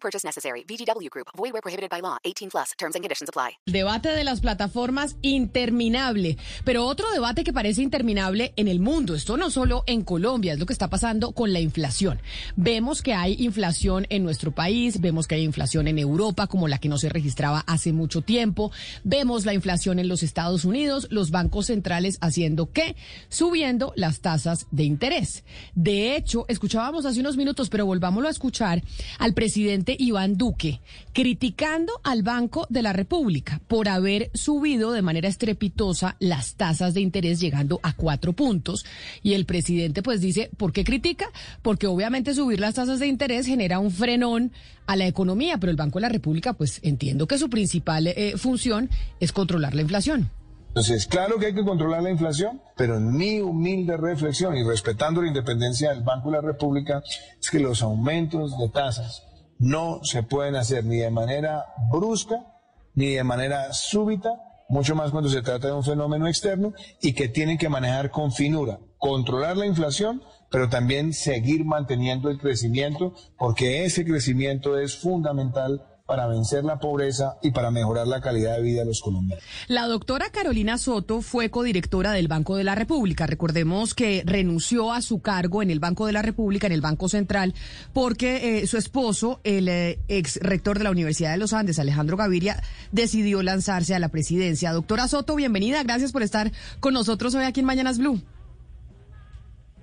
Purchase necessary. VGW Group. Void where prohibited by law. 18 plus. Terms and conditions apply. Debate de las plataformas interminable, pero otro debate que parece interminable en el mundo. Esto no solo en Colombia, es lo que está pasando con la inflación. Vemos que hay inflación en nuestro país, vemos que hay inflación en Europa como la que no se registraba hace mucho tiempo. Vemos la inflación en los Estados Unidos, los bancos centrales haciendo qué? Subiendo las tasas de interés. De hecho, escuchábamos hace unos minutos, pero volvámoslo a escuchar al presidente Iván Duque criticando al Banco de la República por haber subido de manera estrepitosa las tasas de interés llegando a cuatro puntos. Y el presidente pues dice, ¿por qué critica? Porque obviamente subir las tasas de interés genera un frenón a la economía, pero el Banco de la República pues entiendo que su principal eh, función es controlar la inflación. Entonces, claro que hay que controlar la inflación, pero en mi humilde reflexión y respetando la independencia del Banco de la República, es que los aumentos de tasas no se pueden hacer ni de manera brusca ni de manera súbita, mucho más cuando se trata de un fenómeno externo y que tienen que manejar con finura, controlar la inflación, pero también seguir manteniendo el crecimiento, porque ese crecimiento es fundamental para vencer la pobreza y para mejorar la calidad de vida de los colombianos. La doctora Carolina Soto fue codirectora del Banco de la República. Recordemos que renunció a su cargo en el Banco de la República, en el Banco Central, porque eh, su esposo, el eh, ex rector de la Universidad de los Andes, Alejandro Gaviria, decidió lanzarse a la presidencia. Doctora Soto, bienvenida. Gracias por estar con nosotros hoy aquí en Mañanas Blue.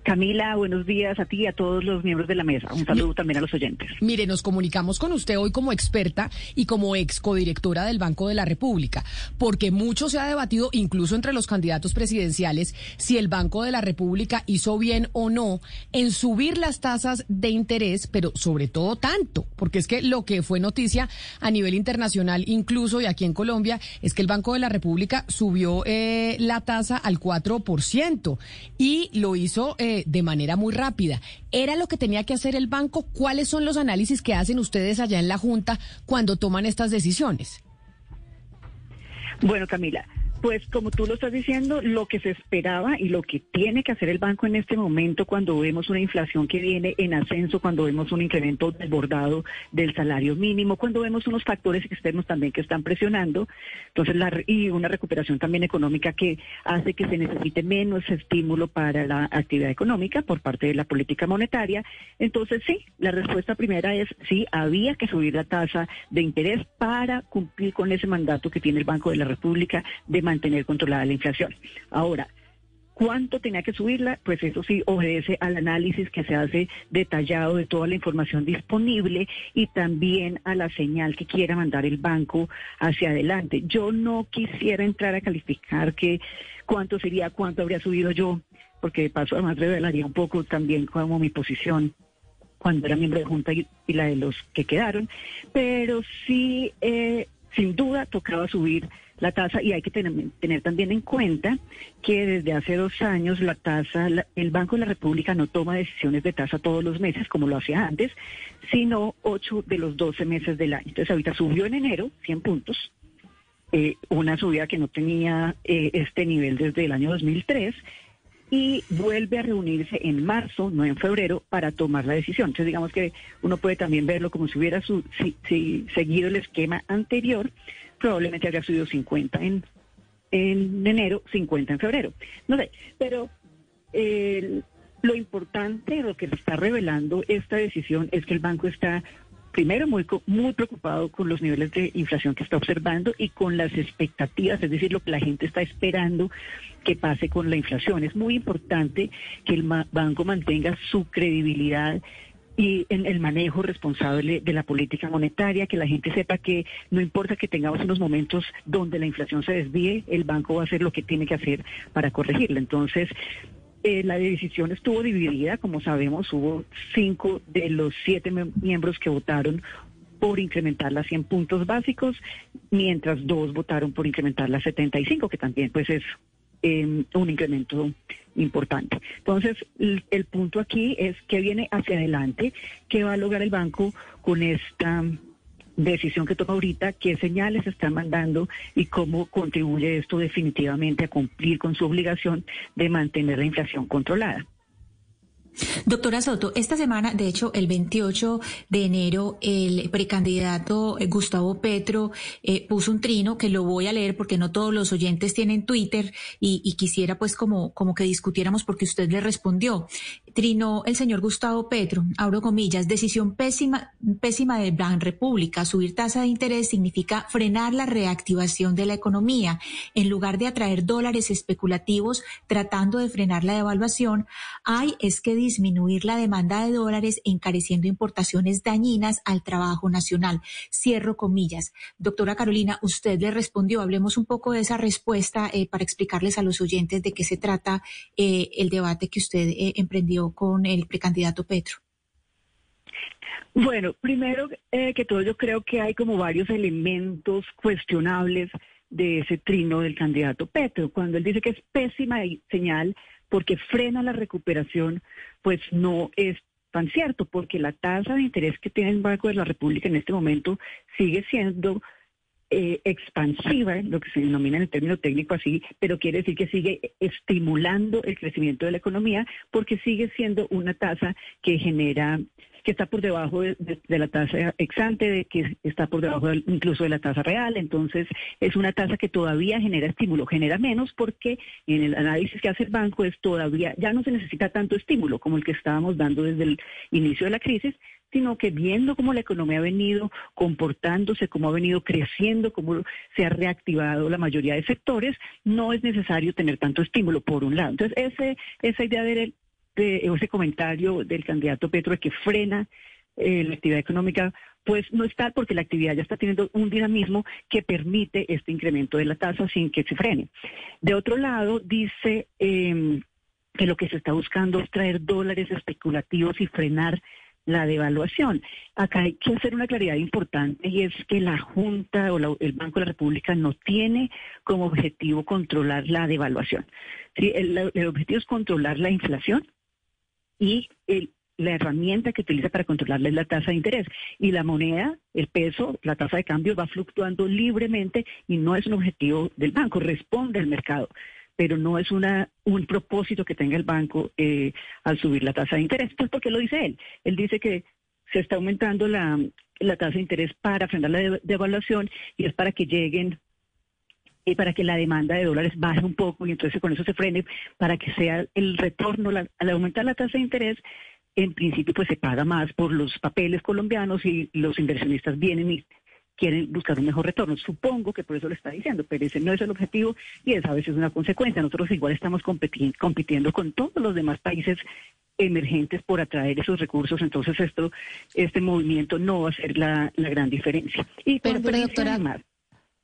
Camila, buenos días a ti y a todos los miembros de la mesa. Un saludo también a los oyentes. Mire, nos comunicamos con usted hoy como experta y como ex codirectora del Banco de la República, porque mucho se ha debatido, incluso entre los candidatos presidenciales, si el Banco de la República hizo bien o no en subir las tasas de interés, pero sobre todo tanto, porque es que lo que fue noticia a nivel internacional, incluso y aquí en Colombia, es que el Banco de la República subió eh, la tasa al 4% y lo hizo. Eh, de manera muy rápida. ¿Era lo que tenía que hacer el banco? ¿Cuáles son los análisis que hacen ustedes allá en la Junta cuando toman estas decisiones? Bueno, Camila, pues como tú lo estás diciendo, lo que se esperaba y lo que tiene que hacer el banco en este momento cuando vemos una inflación que viene en ascenso, cuando vemos un incremento desbordado del salario mínimo, cuando vemos unos factores externos también que están presionando, entonces la, y una recuperación también económica que hace que se necesite menos estímulo para la actividad económica por parte de la política monetaria. Entonces sí, la respuesta primera es sí, había que subir la tasa de interés para cumplir con ese mandato que tiene el Banco de la República de mantener controlada la inflación. Ahora, ¿Cuánto tenía que subirla? Pues eso sí obedece al análisis que se hace detallado de toda la información disponible y también a la señal que quiera mandar el banco hacia adelante. Yo no quisiera entrar a calificar que cuánto sería, cuánto habría subido yo, porque de paso además revelaría un poco también como mi posición cuando era miembro de Junta y, la de los que quedaron, pero sí, eh, sin duda, tocaba subir la tasa y hay que tener, tener, también en cuenta que desde hace dos años la tasa, la, el Banco de la República no toma decisiones de tasa todos los meses como lo hacía antes, sino ocho de los doce meses del año. Entonces ahorita subió en enero 100 puntos, eh, una subida que no tenía eh, este nivel desde el año 2003 y vuelve a reunirse en marzo, no en febrero, para tomar la decisión. Entonces, digamos que uno puede también verlo como si hubiera su, si, si, seguido el esquema anterior, probablemente habría subido 50 en, en enero, 50 en febrero. No sé, pero lo importante, lo que está revelando esta decisión es que el banco está primero muy muy preocupado con los niveles de inflación que está observando y con las expectativas, es decir, lo que la gente está esperando que pase con la inflación. Es muy importante que el banco mantenga su credibilidad y en el manejo responsable de la política monetaria, que la gente sepa que no importa que tengamos unos momentos donde la inflación se desvíe, el banco va a hacer lo que tiene que hacer para corregirla. Entonces, eh, la decisión estuvo dividida, como sabemos, hubo cinco de los siete miembros que votaron por incrementarla a 100 puntos básicos, mientras dos votaron por incrementarla a 75, que también pues es eh, un incremento importante. Entonces, el, el punto aquí es que viene hacia adelante, qué va a lograr el banco con esta decisión que toma ahorita, qué señales está mandando y cómo contribuye esto definitivamente a cumplir con su obligación de mantener la inflación controlada. Doctora Soto, esta semana, de hecho, el 28 de enero, el precandidato eh, Gustavo Petro eh, puso un trino que lo voy a leer porque no todos los oyentes tienen Twitter y, y, quisiera pues como, como que discutiéramos porque usted le respondió. Trinó el señor Gustavo Petro, abro comillas, decisión pésima, pésima de Ban República. Subir tasa de interés significa frenar la reactivación de la economía. En lugar de atraer dólares especulativos tratando de frenar la devaluación, hay es que disminuir la demanda de dólares encareciendo importaciones dañinas al trabajo nacional. Cierro comillas. Doctora Carolina, usted le respondió, hablemos un poco de esa respuesta eh, para explicarles a los oyentes de qué se trata eh, el debate que usted eh, emprendió con el precandidato Petro. Bueno, primero eh, que todo yo creo que hay como varios elementos cuestionables de ese trino del candidato Petro. Cuando él dice que es pésima señal porque frena la recuperación, pues no es tan cierto, porque la tasa de interés que tiene el Banco de la República en este momento sigue siendo eh, expansiva, lo que se denomina en el término técnico así, pero quiere decir que sigue estimulando el crecimiento de la economía porque sigue siendo una tasa que genera que está por debajo de, la tasa exante, de que está por debajo de, incluso de la tasa real. Entonces, es una tasa que todavía genera estímulo, genera menos porque en el análisis que hace el banco es todavía, ya no se necesita tanto estímulo como el que estábamos dando desde el inicio de la crisis, sino que viendo cómo la economía ha venido comportándose, cómo ha venido creciendo, cómo se ha reactivado la mayoría de sectores, no es necesario tener tanto estímulo, por un lado. Entonces, ese, esa idea de, de ese comentario del candidato Petro de que frena eh, la actividad económica, pues no está porque la actividad ya está teniendo un dinamismo que permite este incremento de la tasa sin que se frene. De otro lado, dice eh, que lo que se está buscando es traer dólares especulativos y frenar la devaluación. Acá hay que hacer una claridad importante y es que la Junta o la, el Banco de la República no tiene como objetivo controlar la devaluación. El, objetivo es controlar la inflación y el, la herramienta que utiliza para controlarla es la tasa de interés. Y la moneda, el peso, la tasa de cambio va fluctuando libremente y no es un objetivo del banco, responde al mercado pero no es una, un propósito que tenga el banco eh, al subir la tasa de interés. Pues porque lo dice él. Él dice que se está aumentando la, la tasa de interés para frenar la devaluación y es para que lleguen y para que la demanda de dólares baje un poco y entonces con eso se frene para que sea el retorno al aumentar la tasa de interés en principio pues se paga más por los papeles colombianos y los inversionistas vienen y quieren buscar un mejor retorno. Supongo que por eso lo está diciendo, pero ese no es el objetivo y es a veces una consecuencia. Nosotros igual estamos compitiendo, compitiendo con todos los demás países emergentes por atraer esos recursos, entonces esto, este movimiento no va a ser la, la gran diferencia. Y pero, pero doctora, además,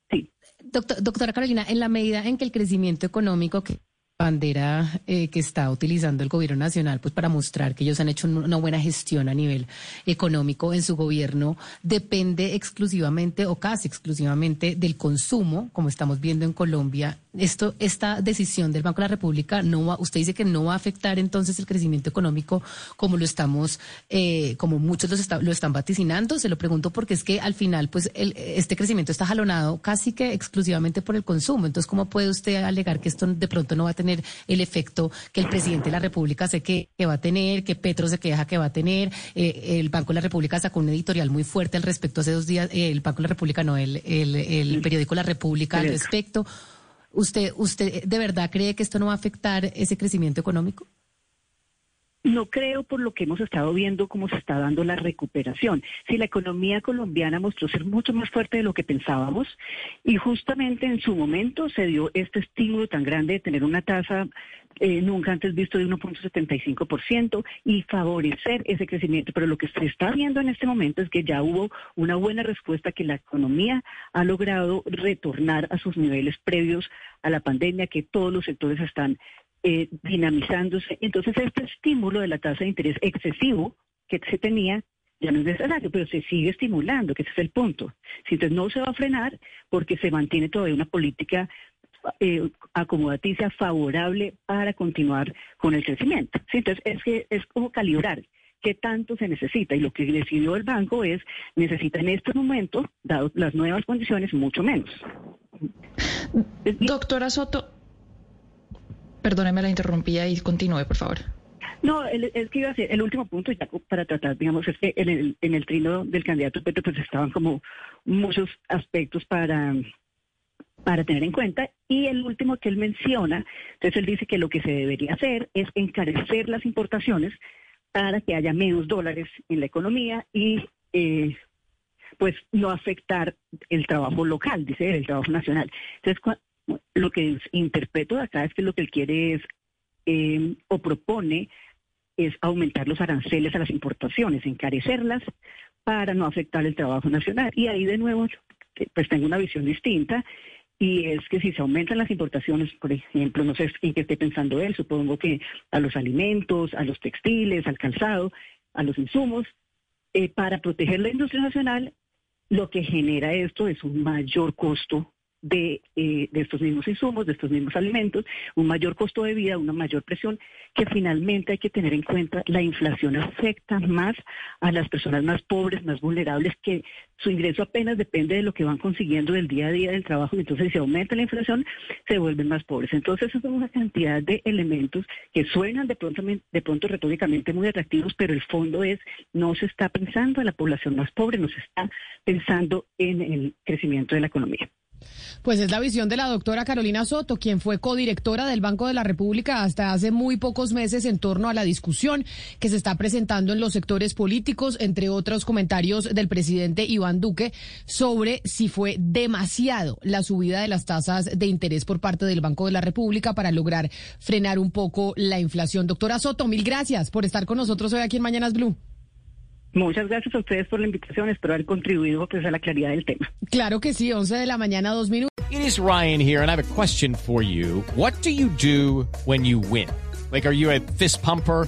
sí. Doctor, doctora Carolina, en la medida en que el crecimiento económico que bandera eh, que está utilizando el gobierno nacional pues para mostrar que ellos han hecho una buena gestión a nivel económico en su gobierno depende exclusivamente o casi exclusivamente del consumo como estamos viendo en Colombia. Esto esta decisión del Banco de la República no va usted dice que no va a afectar entonces el crecimiento económico como lo estamos eh, como muchos los está, lo están vaticinando. Se lo pregunto porque es que al final pues el, este crecimiento está jalonado casi que exclusivamente por el consumo. Entonces cómo puede usted alegar que esto de pronto no va a tener el efecto que el presidente de la República sé que, que va a tener, que Petro se queja que va a tener. Eh, el Banco de la República sacó un editorial muy fuerte al respecto hace dos días, eh, el Banco de la República, no, el, el, el periódico La República al respecto. ¿Usted, ¿Usted de verdad cree que esto no va a afectar ese crecimiento económico? No creo por lo que hemos estado viendo cómo se está dando la recuperación. Si la economía colombiana mostró ser mucho más fuerte de lo que pensábamos y justamente en su momento se dio este estímulo tan grande de tener una tasa eh, nunca antes visto de 1.75% y favorecer ese crecimiento. Pero lo que se está viendo en este momento es que ya hubo una buena respuesta que la economía ha logrado retornar a sus niveles previos a la pandemia, que todos los sectores están eh, dinamizándose. Entonces, este estímulo de la tasa de interés excesivo que se tenía ya no es necesario, pero se sigue estimulando, que ese es el punto. Si entonces no se va a frenar porque se mantiene todavía una política eh, acomodaticia favorable para continuar con el crecimiento. Entonces es que es como calibrar qué tanto se necesita y lo que decidió el banco es necesita en este momento, dado las nuevas condiciones, mucho menos. Doctora Soto, perdóneme la interrumpía y continúe, por favor. No, es que iba a ser el último punto, ya para tratar, digamos, es que en el, en el trino del candidato Petro, pues estaban como muchos aspectos para, para tener en cuenta. Y el último que él menciona, entonces él dice que lo que se debería hacer es encarecer las importaciones para que haya menos dólares en la economía y eh, pues no afectar el trabajo local, dice el trabajo nacional. Entonces, lo que interpreto de acá es que lo que él quiere es eh, o propone es aumentar los aranceles a las importaciones, encarecerlas para no afectar el trabajo nacional. Y ahí de nuevo, pues tengo una visión distinta y es que si se aumentan las importaciones, por ejemplo, no sé en qué esté pensando él, supongo que a los alimentos, a los textiles, al calzado, a los insumos, eh, para proteger la industria nacional, lo que genera esto es un mayor costo de, eh, de, estos mismos insumos, de estos mismos alimentos, un mayor costo de vida, una mayor presión, que finalmente hay que tener en cuenta, la inflación afecta más a las personas más pobres, más vulnerables, que su ingreso apenas depende de lo que van consiguiendo del día a día del trabajo, y entonces si aumenta la inflación, se vuelven más pobres. Entonces, son una cantidad de elementos que suenan de pronto, de pronto retóricamente muy atractivos, pero el fondo es, no se está pensando en la población más pobre, no se está pensando en el crecimiento de la economía. Pues es la visión de la doctora Carolina Soto, quien fue codirectora del Banco de la República hasta hace muy pocos meses en torno a la discusión que se está presentando en los sectores políticos, entre otros comentarios del presidente Iván Duque sobre si fue demasiado la subida de las tasas de interés por parte del Banco de la República para lograr frenar un poco la inflación. Doctora Soto, mil gracias por estar con nosotros hoy aquí en Mañanas Blue. Muchas gracias a ustedes por la invitación. Espero haber contribuido pues, a la claridad del tema. Claro que sí, 11 de la mañana, dos minutos. It is Ryan here, and I have a question for you. What do you do when you win? Like, are you a fist pumper?